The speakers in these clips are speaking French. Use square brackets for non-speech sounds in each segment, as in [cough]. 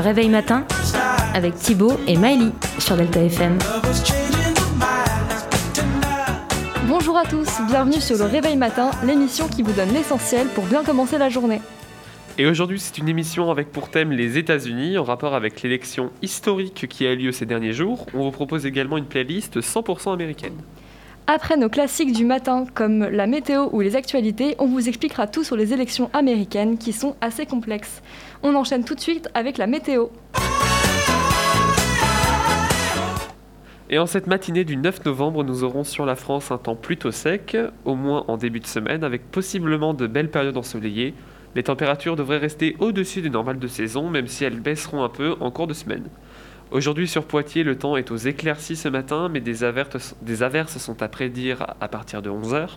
le réveil matin avec Thibaut et Miley sur Delta FM. Bonjour à tous, bienvenue sur le réveil matin, l'émission qui vous donne l'essentiel pour bien commencer la journée. Et aujourd'hui, c'est une émission avec pour thème les États-Unis en rapport avec l'élection historique qui a lieu ces derniers jours. On vous propose également une playlist 100% américaine. Après nos classiques du matin comme la météo ou les actualités, on vous expliquera tout sur les élections américaines qui sont assez complexes. On enchaîne tout de suite avec la météo. Et en cette matinée du 9 novembre, nous aurons sur la France un temps plutôt sec, au moins en début de semaine, avec possiblement de belles périodes ensoleillées. Les températures devraient rester au-dessus des normales de saison, même si elles baisseront un peu en cours de semaine. Aujourd'hui sur Poitiers, le temps est aux éclaircies ce matin, mais des averses, sont à prédire à partir de 11h.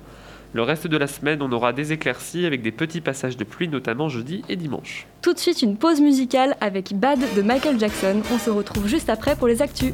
Le reste de la semaine, on aura des éclaircies avec des petits passages de pluie, notamment jeudi et dimanche. Tout de suite, une pause musicale avec Bad de Michael Jackson. On se retrouve juste après pour les actus.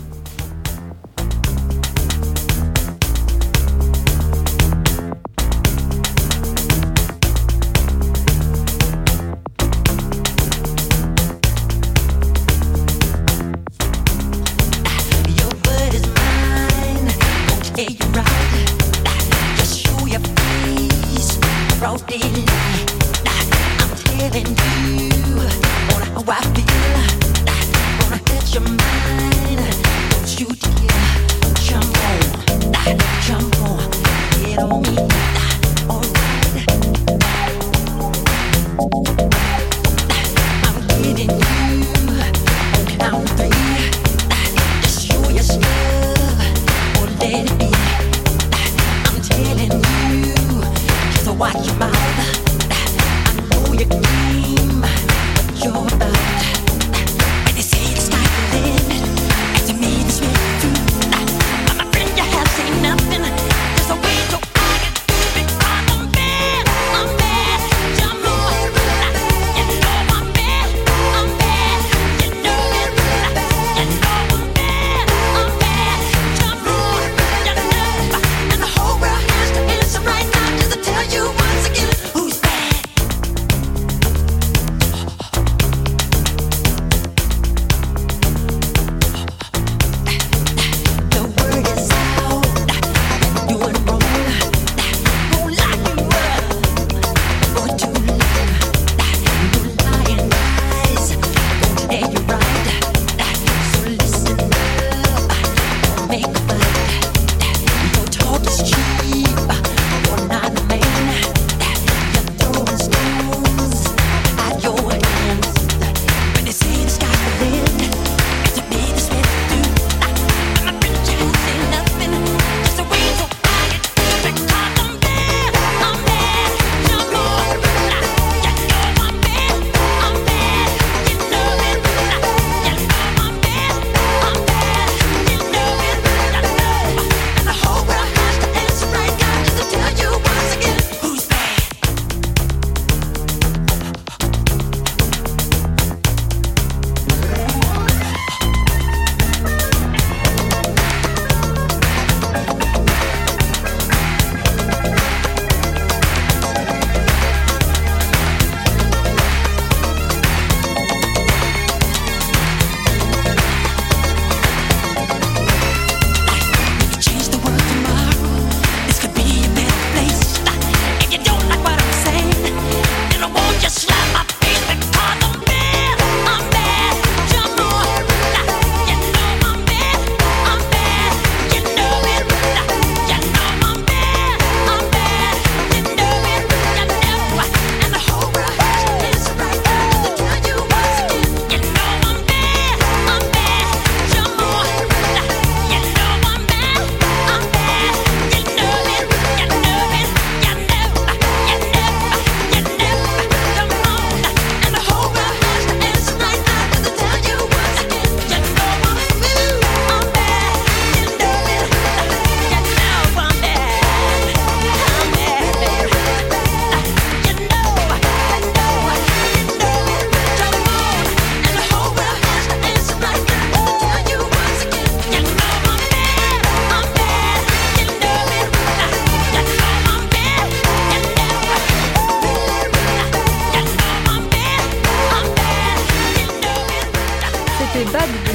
Et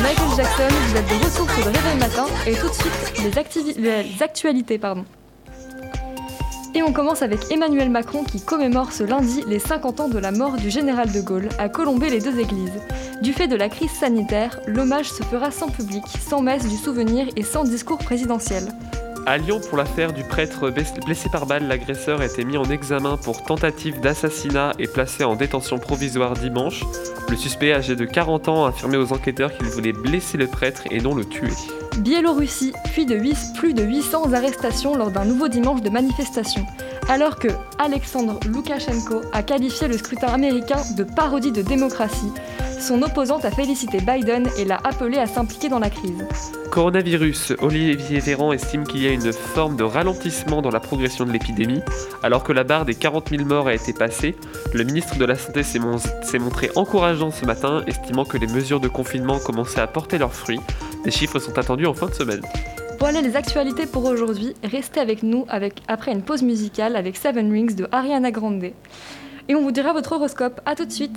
Michael Jackson, vous êtes de retour sur le réveil matin et tout de suite les, actualités. Et on commence avec Emmanuel Macron qui commémore ce lundi les 50 ans de la mort du général de Gaulle à colomber les deux églises. Du fait de la crise sanitaire, l'hommage se fera sans public, sans messe du souvenir et sans discours présidentiel. À Lyon, pour l'affaire du prêtre bless- blessé par balle, l'agresseur a été mis en examen pour tentative d'assassinat et placé en détention provisoire dimanche. Le suspect, âgé de 40 ans, a affirmé aux enquêteurs qu'il voulait blesser le prêtre et non le tuer. Biélorussie, puis de plus de 800 arrestations lors d'un nouveau dimanche de manifestation. Alors que Alexandre Loukachenko a qualifié le scrutin américain de parodie de démocratie, son opposante a félicité Biden et l'a appelé à s'impliquer dans la crise. Coronavirus, Olivier Véran estime qu'il y a une forme de ralentissement dans la progression de l'épidémie. Alors que la barre des 40 000 morts a été passée, le ministre de la Santé s'est mon- s'est montré encourageant ce matin, estimant que les mesures de confinement commençaient à porter leurs fruits. Des chiffres sont attendus en fin de semaine. Voilà les actualités pour aujourd'hui. Restez avec nous avec, après une pause musicale avec Seven Rings de Ariana Grande. Et on vous dira votre horoscope. À tout de suite.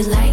You like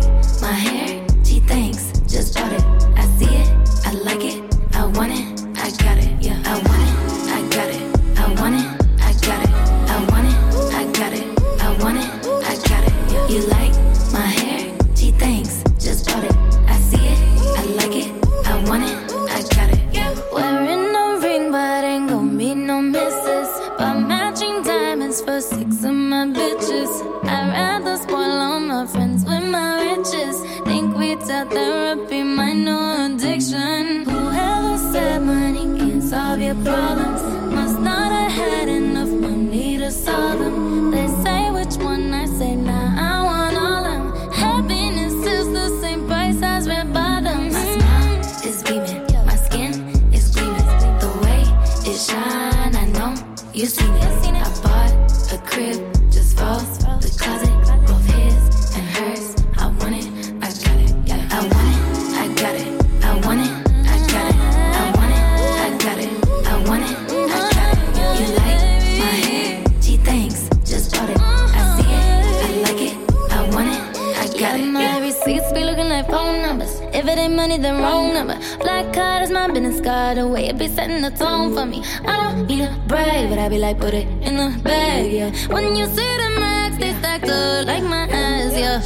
it shine, I know you seen it. I bought a crib just for the closet, both his and hers. I want it, I got it. I want it, I got it, I want it, I got it, I want it, I got it, I want it, I got it. You like my hair? Gee, thanks, just bought it. I see it, I like it, I want it, I got it. My receipts be looking like phone numbers. If it ain't money, then wrong number. Black card is my business card. The way it be setting the tone for me. I don't need a brag, but I be like, put it in the bag, yeah. When you see the max, they up like my ass, yeah.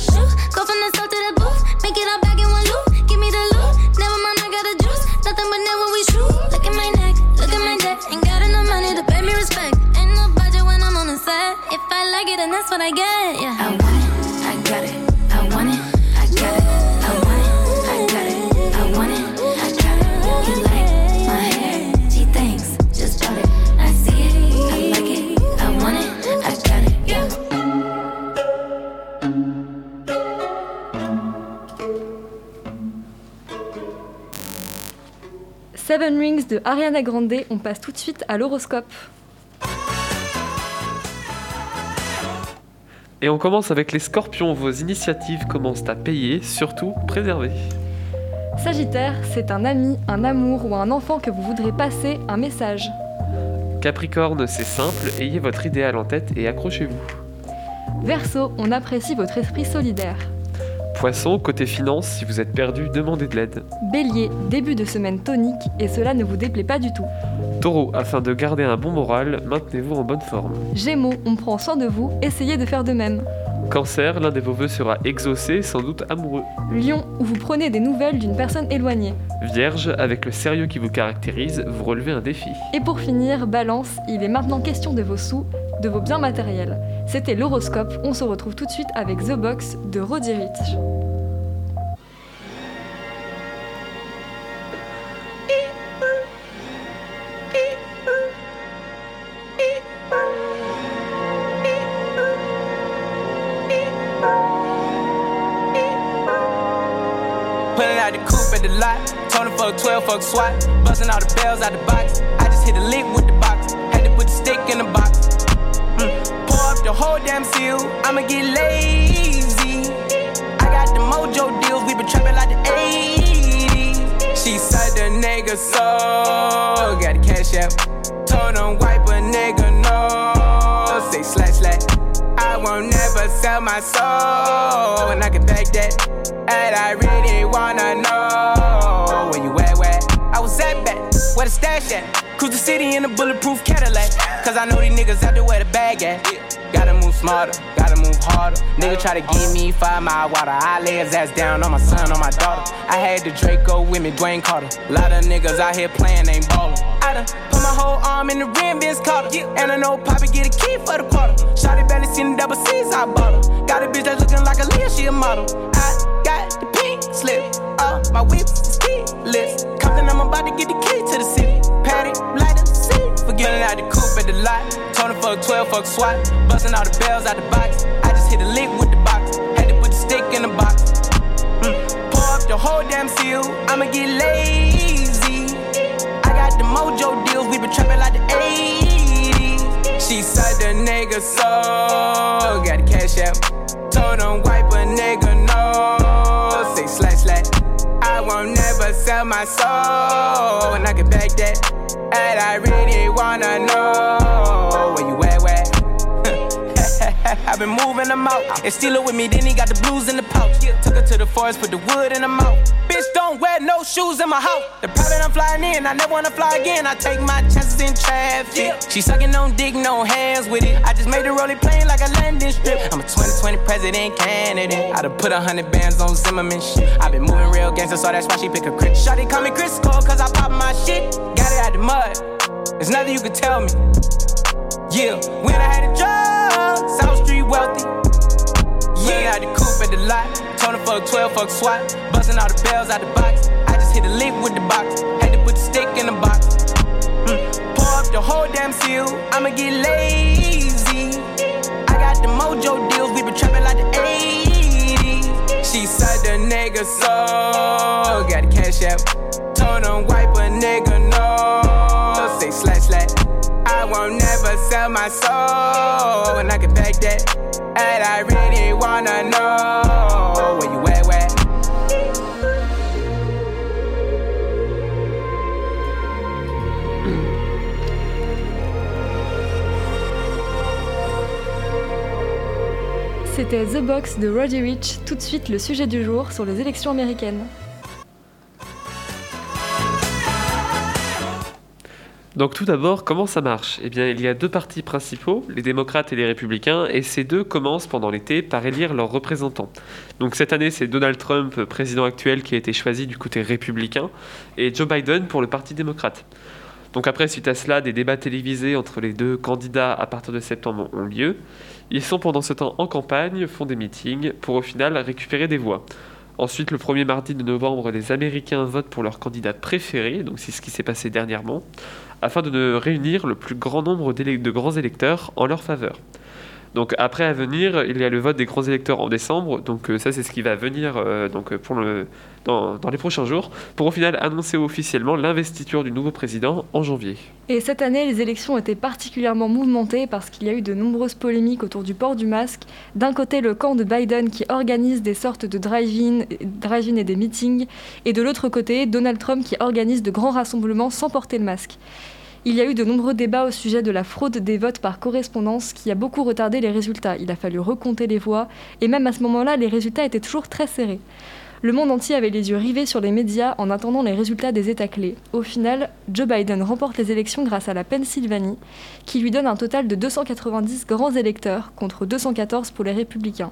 Go from the south to the booth, make it all back in one loop. Give me the loot, never mind, I got the juice. Nothing but never we true. Look at my neck, look at my neck. Ain't got enough money to pay me respect. Ain't no budget when I'm on the set. If I like it, then that's what I get, Seven Rings de Ariana Grande, on passe tout de suite à l'horoscope. Et on commence avec les scorpions. Vos initiatives commencent à payer, surtout préservez. Sagittaire, c'est un ami, un amour ou un enfant que vous voudrez passer un message. Capricorne, c'est simple, ayez votre idéal en tête et accrochez-vous. Verseau, on apprécie votre esprit solidaire. Poisson, côté finance, si vous êtes perdu, demandez de l'aide. Bélier, début de semaine tonique et cela ne vous déplaît pas du tout. Taureau, afin de garder un bon moral, maintenez-vous en bonne forme. Gémeaux, on prend soin de vous, essayez de faire de même. Cancer, l'un de vos vœux sera exaucé, sans doute amoureux. Lion, où vous prenez des nouvelles d'une personne éloignée. Vierge, avec le sérieux qui vous caractérise, vous relevez un défi. Et pour finir, Balance, il est maintenant question de vos sous, de vos biens matériels. C'était l'horoscope, on se retrouve tout de suite avec The Box de Roddy Rich. The whole damn seal. I'ma get lazy. I got the mojo deals. We been trapping like the 80s. She said the nigga so. Got the cash out. Told him wipe a nigga no. Say slash slash. I won't never sell my soul. And I can back that. And I really wanna know where you at, where I was at back, where the stash at. Cruise the city in a bulletproof Cadillac. Cause I know these niggas out there where the bag at. Gotta move smarter, gotta move harder. Nigga try to give me five mile water. I lay his ass down on my son, on my daughter. I had the Draco with me, Dwayne Carter. Lot of niggas out here playing, ain't ballin'. I done put my whole arm in the rim, Vince Carter. And I know Poppy get a key for the quarter. Shotty barely seen the double C's, I bought her. Got a bitch that's looking like a Leah, she a model. I got the pink slip, uh, my whip is keyless. Compton, I'm about to get the key to the city. Patty, up city. Forgetting out the coupe at the lot. Told him fuck 12, fuck SWAT. Busting all the bells out the box. I just hit a lick with the box. Had to put the stick in the box. Mm. Pour up the whole damn seal. I'ma get lazy. I got the mojo deals. We been trapping like the 80s. She said the nigga so. Got the cash out. Told him wipe a nigga no. Say slash slash. I won't never sell my soul. And I can back that. And I really wanna know where you at, where? [laughs] I've been moving them out. And steal it with me, then he got the blues in the pouch. Took her to the forest, put the wood in the mouth. Bitch, don't wear no shoes in my house. The private I'm flying in, I never wanna fly again. I take my chances in traffic. She sucking on dick, no hands with it. I just made her roll it plain like a landing strip. I'm a 2020 president candidate. I done put a hundred bands on Zimmerman shit. i been moving real gangster, so that's why she pick a crit. Shawty call me Chris Cole, cause I pop my shit. Got it out the mud. There's nothing you can tell me. Yeah, when I had a job, fuck 12, fuck SWAT. Busting all the bells out the box. I just hit a lick with the box. Had to put the stick in the box. Mm. Pour up the whole damn seal. I'ma get lazy. I got the mojo deals. We been trapping like the 80s. She said the nigga so. Got the cash out. Told him wipe a nigga no. Say slash slash. I won't never sell my soul. And I can back that. And I really wanna know C'était The Box de Roddy Rich, tout de suite le sujet du jour sur les élections américaines. Donc tout d'abord, comment ça marche? Eh bien, il y a deux partis principaux, les démocrates et les républicains, et ces deux commencent pendant l'été par élire leurs représentants. Donc cette année, c'est Donald Trump, président actuel, qui a été choisi du côté républicain, et Joe Biden pour le parti démocrate. Donc après, suite à cela, des débats télévisés entre les deux candidats à partir de septembre ont lieu. Ils sont pendant ce temps en campagne, font des meetings, pour au final récupérer des voix. Ensuite, le premier mardi de novembre, les Américains votent pour leur candidat préféré, donc c'est ce qui s'est passé dernièrement, afin de réunir le plus grand nombre de grands électeurs en leur faveur. Donc après à venir, il y a le vote des grands électeurs en décembre. Donc euh, ça c'est ce qui va venir euh, donc pour le, dans, dans, les prochains jours, pour au final annoncer officiellement l'investiture du nouveau président en janvier. Et cette année, les élections étaient particulièrement mouvementées parce qu'il y a eu de nombreuses polémiques autour du port du masque. D'un côté, le camp de Biden qui organise des sortes de drive-in drive et des meetings, et de l'autre côté, Donald Trump qui organise de grands rassemblements sans porter le masque. Il y a eu de nombreux débats au sujet de la fraude des votes par correspondance qui a beaucoup retardé les résultats. Il a fallu recompter les voix et même à ce moment-là, les résultats étaient toujours très serrés. Le monde entier avait les yeux rivés sur les médias en attendant les résultats des États clés. Au final, Joe Biden remporte les élections grâce à la Pennsylvanie, qui lui donne un total de 290 grands électeurs contre 214 pour les républicains.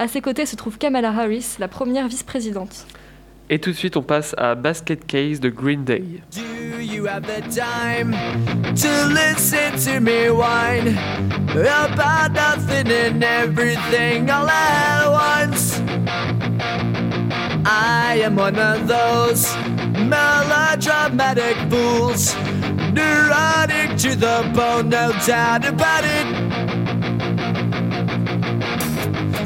À ses côtés se trouve Kamala Harris, la première vice-présidente. Et tout de suite, on passe à Basket Case de Green Day. Have the time to listen to me whine about nothing and everything all at once? I am one of those melodramatic fools, neurotic to the bone, no doubt about it.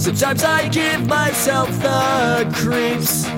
Sometimes I give myself the creeps.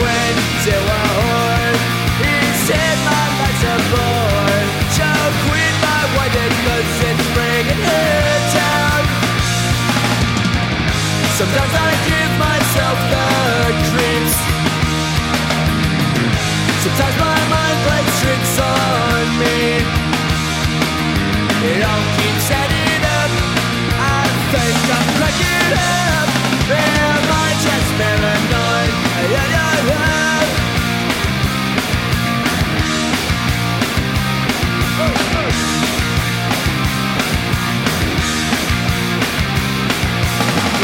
went to a whore.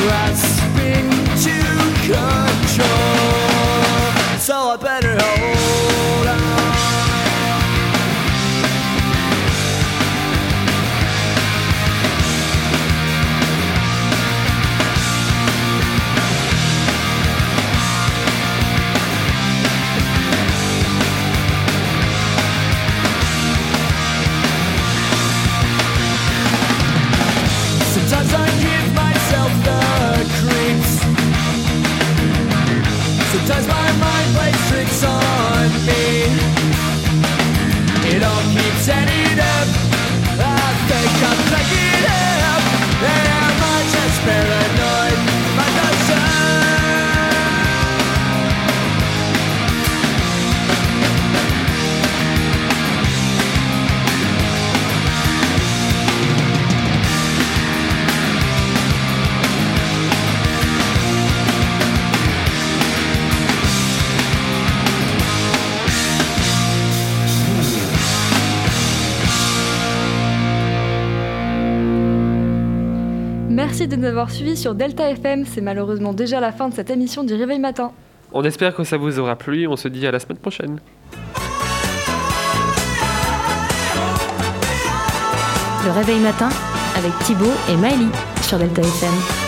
Grasping to control, Merci de nous avoir suivis sur Delta FM. C'est malheureusement déjà la fin de cette émission du Réveil Matin. On espère que ça vous aura plu. On se dit à la semaine prochaine. Le réveil matin avec Thibaut et Maëlie sur Delta FM.